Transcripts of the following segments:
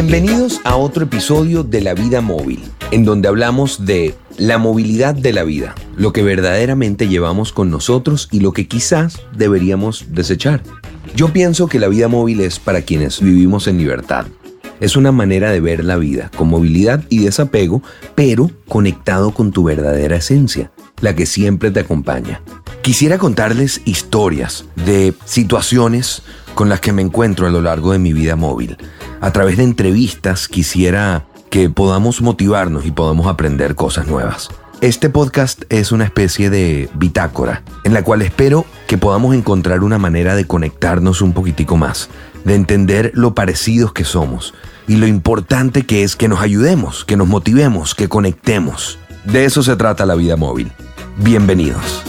Bienvenidos a otro episodio de La Vida Móvil, en donde hablamos de la movilidad de la vida, lo que verdaderamente llevamos con nosotros y lo que quizás deberíamos desechar. Yo pienso que la vida móvil es para quienes vivimos en libertad. Es una manera de ver la vida, con movilidad y desapego, pero conectado con tu verdadera esencia, la que siempre te acompaña. Quisiera contarles historias de situaciones con las que me encuentro a lo largo de mi vida móvil. A través de entrevistas quisiera que podamos motivarnos y podamos aprender cosas nuevas. Este podcast es una especie de bitácora en la cual espero que podamos encontrar una manera de conectarnos un poquitico más, de entender lo parecidos que somos y lo importante que es que nos ayudemos, que nos motivemos, que conectemos. De eso se trata la vida móvil. Bienvenidos.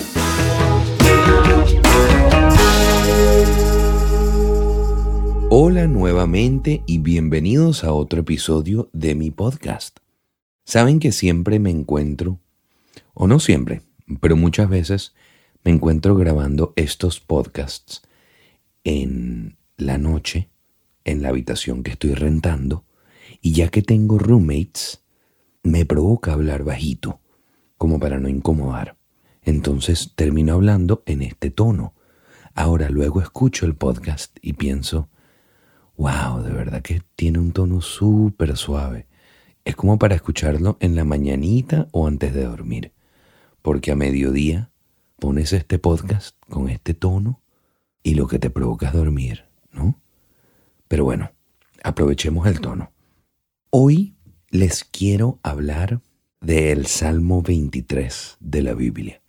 Hola nuevamente y bienvenidos a otro episodio de mi podcast. Saben que siempre me encuentro, o no siempre, pero muchas veces me encuentro grabando estos podcasts en la noche, en la habitación que estoy rentando, y ya que tengo roommates, me provoca hablar bajito, como para no incomodar. Entonces termino hablando en este tono. Ahora luego escucho el podcast y pienso, wow, de verdad que tiene un tono súper suave. Es como para escucharlo en la mañanita o antes de dormir, porque a mediodía pones este podcast con este tono y lo que te provoca es dormir, ¿no? Pero bueno, aprovechemos el tono. Hoy les quiero hablar del Salmo 23 de la Biblia.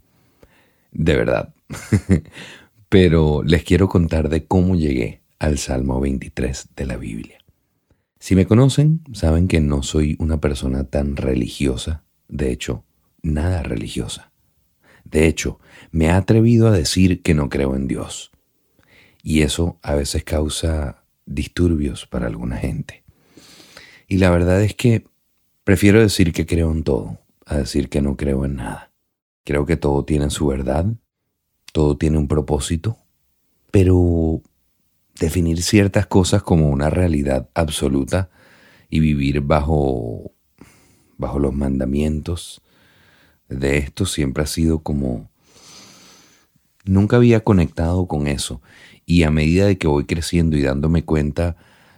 De verdad. Pero les quiero contar de cómo llegué al Salmo 23 de la Biblia. Si me conocen, saben que no soy una persona tan religiosa, de hecho, nada religiosa. De hecho, me he atrevido a decir que no creo en Dios. Y eso a veces causa disturbios para alguna gente. Y la verdad es que prefiero decir que creo en todo, a decir que no creo en nada. Creo que todo tiene su verdad, todo tiene un propósito, pero definir ciertas cosas como una realidad absoluta y vivir bajo, bajo los mandamientos de esto siempre ha sido como... Nunca había conectado con eso. Y a medida de que voy creciendo y dándome cuenta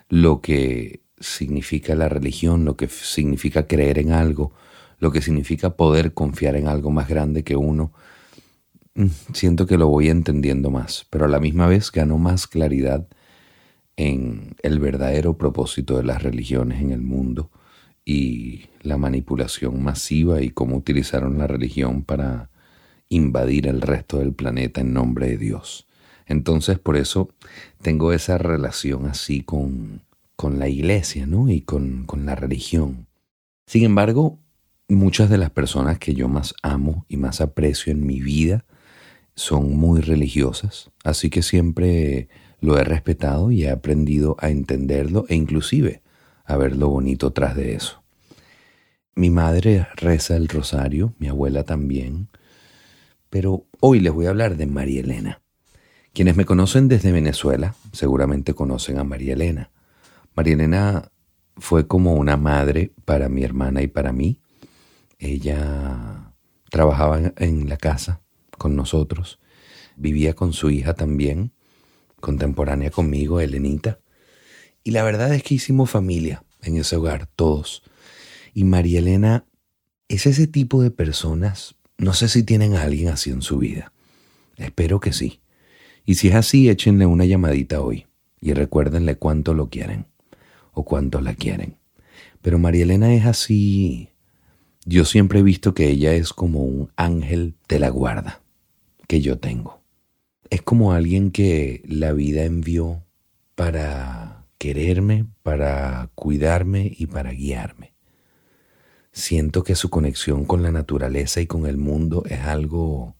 lo que significa la religión, lo que significa creer en algo, lo que significa poder confiar en algo más grande que uno, siento que lo voy entendiendo más, pero a la misma vez gano más claridad en el verdadero propósito de las religiones en el mundo y la manipulación masiva y cómo utilizaron la religión para invadir el resto del planeta en nombre de Dios. Entonces por eso tengo esa relación así con, con la iglesia ¿no? y con, con la religión. Sin embargo, muchas de las personas que yo más amo y más aprecio en mi vida son muy religiosas, así que siempre lo he respetado y he aprendido a entenderlo e inclusive a ver lo bonito tras de eso. Mi madre reza el rosario, mi abuela también, pero hoy les voy a hablar de María Elena. Quienes me conocen desde Venezuela seguramente conocen a María Elena. María Elena fue como una madre para mi hermana y para mí. Ella trabajaba en la casa con nosotros. Vivía con su hija también, contemporánea conmigo, Elenita. Y la verdad es que hicimos familia en ese hogar, todos. Y María Elena es ese tipo de personas, no sé si tienen a alguien así en su vida. Espero que sí. Y si es así, échenle una llamadita hoy y recuérdenle cuánto lo quieren o cuánto la quieren. Pero María Elena es así. Yo siempre he visto que ella es como un ángel de la guarda que yo tengo. Es como alguien que la vida envió para quererme, para cuidarme y para guiarme. Siento que su conexión con la naturaleza y con el mundo es algo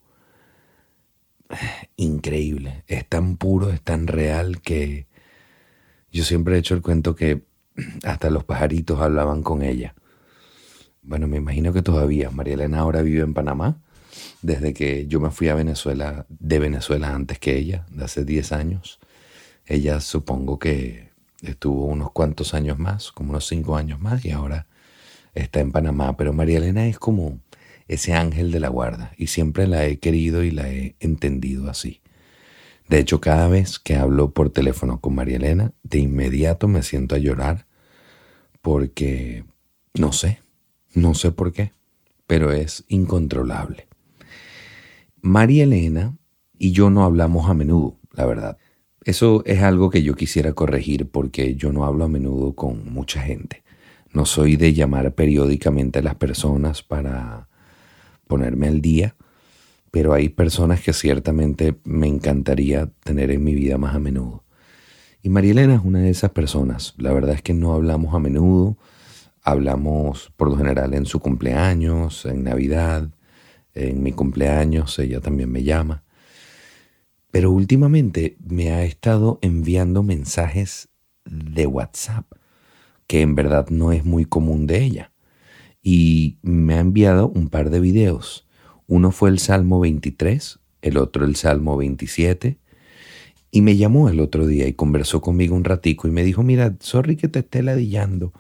eh, increíble. Es tan puro, es tan real que yo siempre he hecho el cuento que hasta los pajaritos hablaban con ella. Bueno, me imagino que todavía. María Elena ahora vive en Panamá desde que yo me fui a Venezuela, de Venezuela antes que ella, de hace 10 años. Ella supongo que estuvo unos cuantos años más, como unos cinco años más, y ahora está en Panamá. Pero María Elena es como ese ángel de la guarda, y siempre la he querido y la he entendido así. De hecho, cada vez que hablo por teléfono con María Elena, de inmediato me siento a llorar porque no sé, no sé por qué, pero es incontrolable. María Elena y yo no hablamos a menudo, la verdad. Eso es algo que yo quisiera corregir porque yo no hablo a menudo con mucha gente. No soy de llamar periódicamente a las personas para ponerme al día, pero hay personas que ciertamente me encantaría tener en mi vida más a menudo. Y María Elena es una de esas personas. La verdad es que no hablamos a menudo, hablamos por lo general en su cumpleaños, en Navidad, en mi cumpleaños, ella también me llama. Pero últimamente me ha estado enviando mensajes de WhatsApp, que en verdad no es muy común de ella. Y me ha enviado un par de videos. Uno fue el Salmo 23, el otro el Salmo 27. Y me llamó el otro día y conversó conmigo un ratico y me dijo, mira, sorry que te esté ladillando,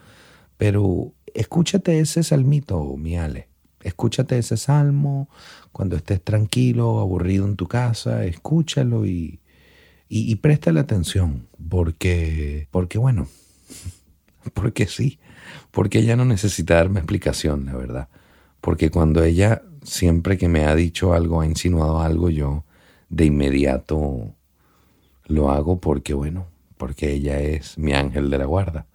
pero escúchate ese salmito, mi Ale. Escúchate ese salmo cuando estés tranquilo, aburrido en tu casa, escúchalo y, y, préstale atención, porque, porque bueno, porque sí, porque ella no necesita darme explicación, la verdad. Porque cuando ella siempre que me ha dicho algo, ha insinuado algo, yo de inmediato lo hago porque, bueno, porque ella es mi ángel de la guarda.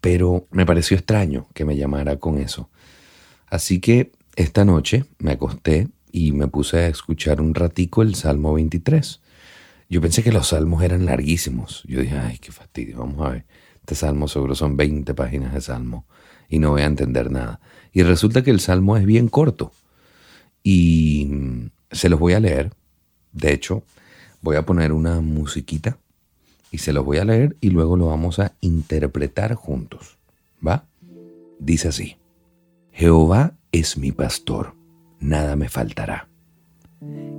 Pero me pareció extraño que me llamara con eso. Así que esta noche me acosté y me puse a escuchar un ratico el Salmo 23. Yo pensé que los salmos eran larguísimos. Yo dije, ay, qué fastidio, vamos a ver. Este salmo seguro son 20 páginas de salmo y no voy a entender nada. Y resulta que el salmo es bien corto. Y mm, se los voy a leer. De hecho, voy a poner una musiquita y se los voy a leer y luego lo vamos a interpretar juntos. ¿Va? Dice así. Jehová es mi pastor, nada me faltará.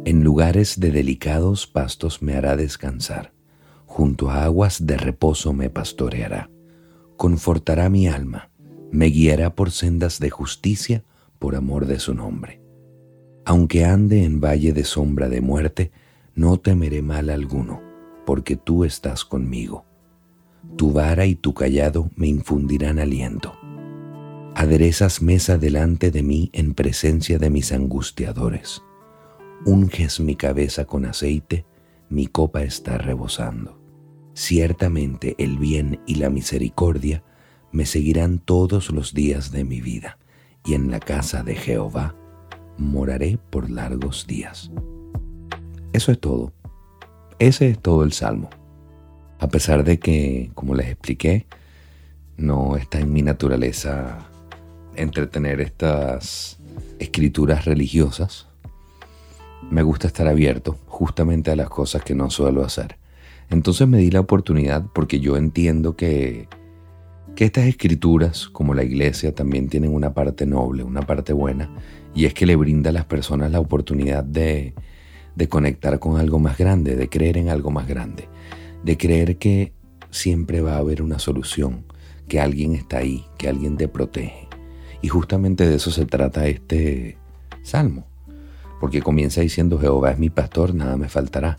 En lugares de delicados pastos me hará descansar, junto a aguas de reposo me pastoreará. Confortará mi alma, me guiará por sendas de justicia por amor de su nombre. Aunque ande en valle de sombra de muerte, no temeré mal alguno, porque tú estás conmigo. Tu vara y tu callado me infundirán aliento aderezas mesa delante de mí en presencia de mis angustiadores. Unges mi cabeza con aceite, mi copa está rebosando. Ciertamente el bien y la misericordia me seguirán todos los días de mi vida, y en la casa de Jehová moraré por largos días. Eso es todo. Ese es todo el salmo. A pesar de que, como les expliqué, no está en mi naturaleza entretener estas escrituras religiosas, me gusta estar abierto justamente a las cosas que no suelo hacer. Entonces me di la oportunidad porque yo entiendo que, que estas escrituras, como la iglesia, también tienen una parte noble, una parte buena, y es que le brinda a las personas la oportunidad de, de conectar con algo más grande, de creer en algo más grande, de creer que siempre va a haber una solución, que alguien está ahí, que alguien te protege. Y justamente de eso se trata este salmo, porque comienza diciendo, Jehová es mi pastor, nada me faltará.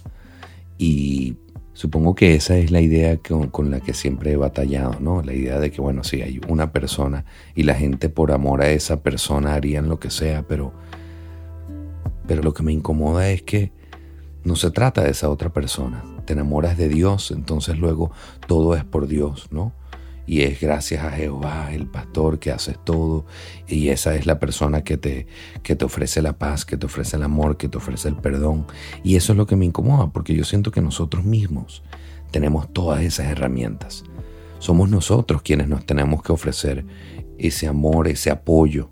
Y supongo que esa es la idea con, la que siempre he batallado, ¿no? La idea de que, bueno, sí, hay una persona y la gente por amor a esa persona harían lo que sea, pero, pero lo que me incomoda es que no se trata de esa otra persona. Te enamoras de Dios, entonces luego todo es por Dios, ¿no? Y es gracias a Jehová, el pastor, que haces todo y esa es la persona que te, que te ofrece la paz, que te ofrece el amor, que te ofrece el perdón. Y eso es lo que me incomoda, porque yo siento que nosotros mismos tenemos todas esas herramientas. Somos nosotros quienes nos tenemos que ofrecer ese amor, ese apoyo.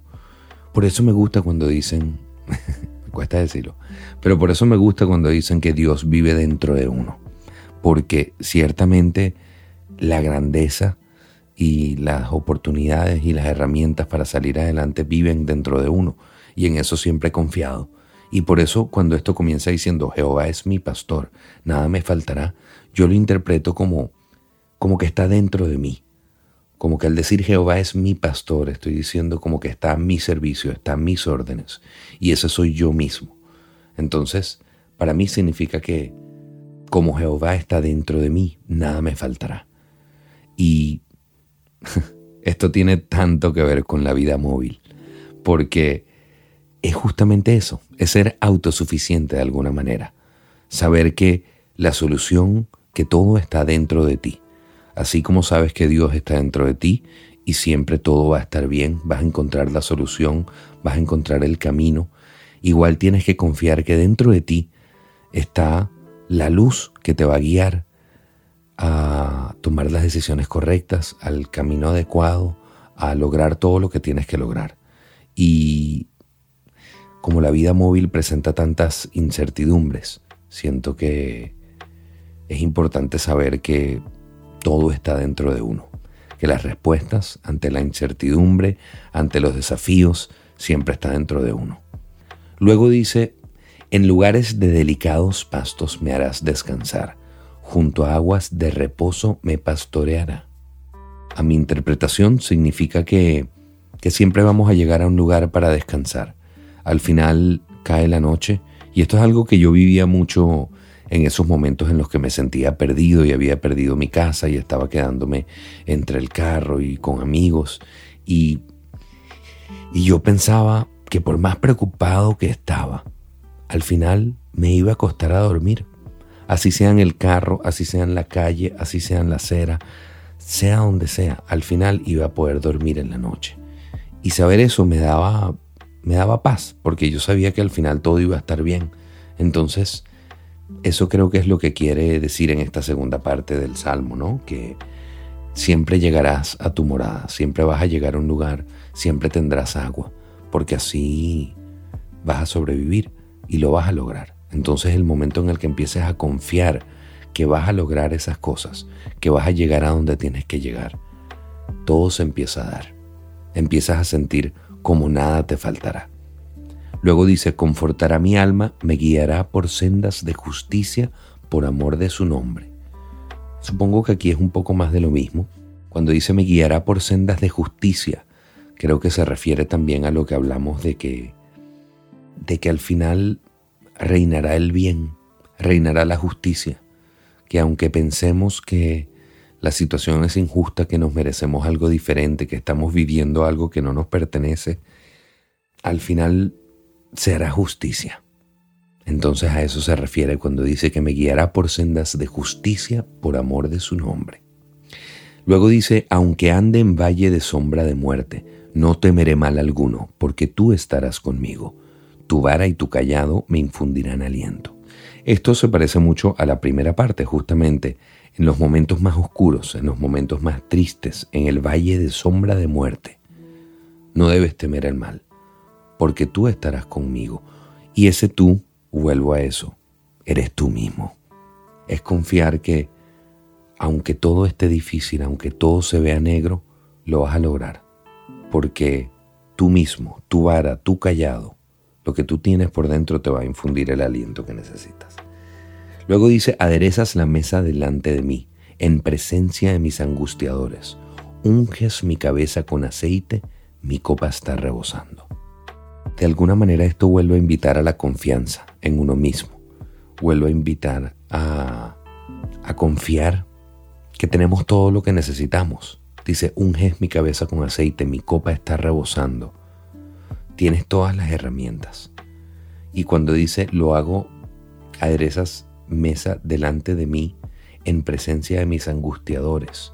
Por eso me gusta cuando dicen, me cuesta decirlo, pero por eso me gusta cuando dicen que Dios vive dentro de uno. Porque ciertamente la grandeza y las oportunidades y las herramientas para salir adelante viven dentro de uno. Y en eso siempre he confiado. Y por eso cuando esto comienza diciendo, Jehová es mi pastor, nada me faltará, yo lo interpreto como, como que está dentro de mí. Como que al decir Jehová es mi pastor, estoy diciendo como que está a mi servicio, está a mis órdenes. Y ese soy yo mismo. Entonces, para mí significa que como Jehová está dentro de mí, nada me faltará. Y esto tiene tanto que ver con la vida móvil, porque es justamente eso, es ser autosuficiente de alguna manera. Saber que la solución, que todo está dentro de ti. Así como sabes que Dios está dentro de ti y siempre todo va a estar bien, vas a encontrar la solución, vas a encontrar el camino, igual tienes que confiar que dentro de ti está la luz que te va a guiar a tomar las decisiones correctas, al camino adecuado, a lograr todo lo que tienes que lograr. Y como la vida móvil presenta tantas incertidumbres, siento que es importante saber que todo está dentro de uno, que las respuestas ante la incertidumbre, ante los desafíos, siempre está dentro de uno. Luego dice, en lugares de delicados pastos me harás descansar, junto a aguas de reposo me pastoreará. A mi interpretación significa que, que siempre vamos a llegar a un lugar para descansar. Al final cae la noche y esto es algo que yo vivía mucho en esos momentos en los que me sentía perdido y había perdido mi casa y estaba quedándome entre el carro y con amigos. Y, y yo pensaba que por más preocupado que estaba, al final me iba a costar a dormir. Así sea en el carro, así sea en la calle, así sea en la acera, sea donde sea, al final iba a poder dormir en la noche. Y saber eso me daba, me daba paz, porque yo sabía que al final todo iba a estar bien. Entonces, eso creo que es lo que quiere decir en esta segunda parte del Salmo, ¿no? Que siempre llegarás a tu morada, siempre vas a llegar a un lugar, siempre tendrás agua, porque así vas a sobrevivir y lo vas a lograr. Entonces el momento en el que empieces a confiar que vas a lograr esas cosas, que vas a llegar a donde tienes que llegar, todo se empieza a dar. Empiezas a sentir como nada te faltará. Luego dice, confortará mi alma, me guiará por sendas de justicia por amor de su nombre. Supongo que aquí es un poco más de lo mismo. Cuando dice me guiará por sendas de justicia, creo que se refiere también a lo que hablamos de que de que al final reinará el bien, reinará la justicia, que aunque pensemos que la situación es injusta, que nos merecemos algo diferente, que estamos viviendo algo que no nos pertenece, al final se hará justicia. Entonces a eso se refiere cuando dice que me guiará por sendas de justicia por amor de su nombre. Luego dice, aunque ande en valle de sombra de muerte, no temeré mal alguno, porque tú estarás conmigo. Tu vara y tu callado me infundirán aliento. Esto se parece mucho a la primera parte, justamente, en los momentos más oscuros, en los momentos más tristes, en el valle de sombra de muerte. No debes temer el mal, porque tú estarás conmigo. Y ese tú, vuelvo a eso, eres tú mismo. Es confiar que, aunque todo esté difícil, aunque todo se vea negro, lo vas a lograr. Porque tú mismo, tu vara, tu callado, lo que tú tienes por dentro te va a infundir el aliento que necesitas. Luego dice, aderezas la mesa delante de mí, en presencia de mis angustiadores. Unges mi cabeza con aceite, mi copa está rebosando. De alguna manera esto vuelve a invitar a la confianza en uno mismo. Vuelve a invitar a, a confiar que tenemos todo lo que necesitamos. Dice, unges mi cabeza con aceite, mi copa está rebosando. Tienes todas las herramientas. Y cuando dice, lo hago, aderezas mesa delante de mí en presencia de mis angustiadores.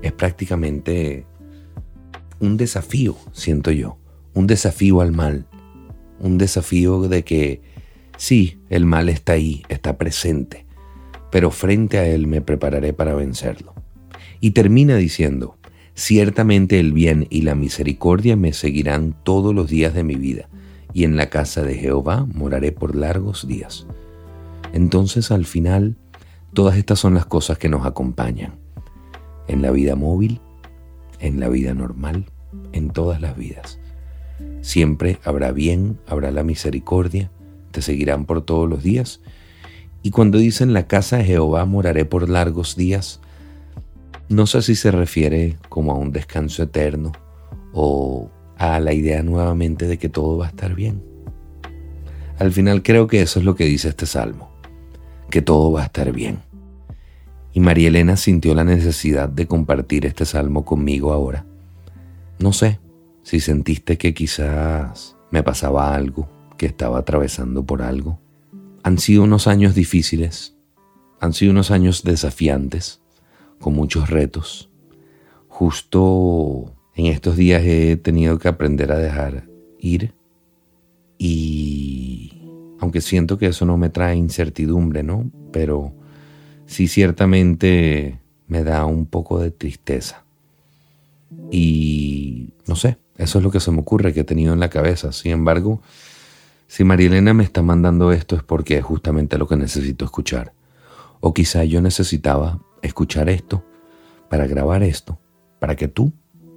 Es prácticamente un desafío, siento yo un desafío al mal, un desafío de que sí, el mal está ahí, está presente, pero frente a él me prepararé para vencerlo. Y termina diciendo, ciertamente el bien y la misericordia me seguirán todos los días de mi vida, y en la casa de Jehová moraré por largos días. Entonces al final, todas estas son las cosas que nos acompañan, en la vida móvil, en la vida normal, en todas las vidas. Siempre habrá bien, habrá la misericordia, te seguirán por todos los días. Y cuando dicen la casa de Jehová moraré por largos días, No sé si se refiere como a un descanso eterno o a la idea nuevamente de que todo va a estar bien. Al final creo que eso es lo que dice este salmo, que todo va a estar bien. Y María Elena sintió la necesidad de compartir este salmo conmigo ahora. No sé si sentiste que quizás me pasaba algo, que estaba atravesando por algo. Han sido unos años difíciles, han sido unos años desafiantes, con muchos retos. Justo en estos días he tenido que aprender a dejar ir y aunque siento que eso no me trae incertidumbre, ¿no? Pero sí ciertamente me da un poco de tristeza. Y no sé, eso es lo que se me ocurre que he tenido en la cabeza. Sin embargo, si Marielena me está mandando esto es porque es justamente lo que necesito escuchar. O quizá yo necesitaba escuchar esto para grabar esto, para que tú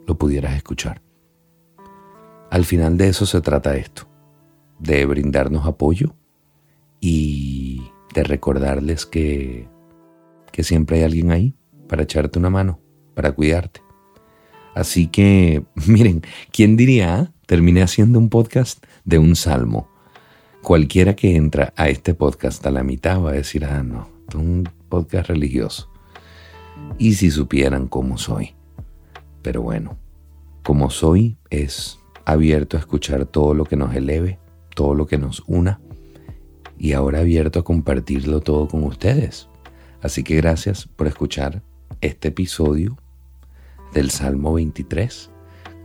lo pudieras escuchar. Al final de eso se trata esto, de brindarnos apoyo y de recordarles que, que siempre hay alguien ahí para echarte una mano, para cuidarte. Así que, miren, ¿quién diría? Ah? Terminé haciendo un podcast de un salmo. Cualquiera que entra a este podcast a la mitad va a decir, ah, no, es un podcast religioso. Y si supieran cómo soy. Pero bueno, como soy es abierto a escuchar todo lo que nos eleve, todo lo que nos una y ahora abierto a compartirlo todo con ustedes. Así que gracias por escuchar este episodio del Salmo 23.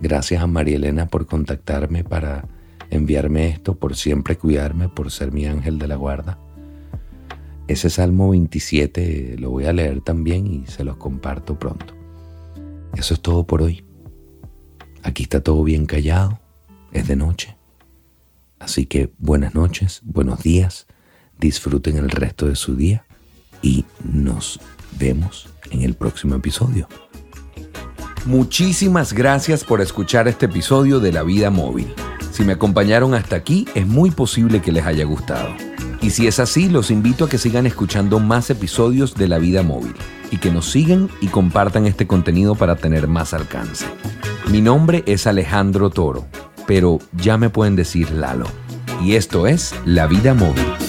Gracias a María Elena por contactarme para enviarme esto, por siempre cuidarme, por ser mi ángel de la guarda. Ese Salmo 27 lo voy a leer también y se los comparto pronto. Eso es todo por hoy. Aquí está todo bien callado, es de noche. Así que buenas noches, buenos días, disfruten el resto de su día y nos vemos en el próximo episodio. Muchísimas gracias por escuchar este episodio de La Vida Móvil. Si me acompañaron hasta aquí, es muy posible que les haya gustado. Y si es así, los invito a que sigan escuchando más episodios de La Vida Móvil y que nos sigan y compartan este contenido para tener más alcance. Mi nombre es Alejandro Toro, pero ya me pueden decir Lalo. Y esto es La Vida Móvil.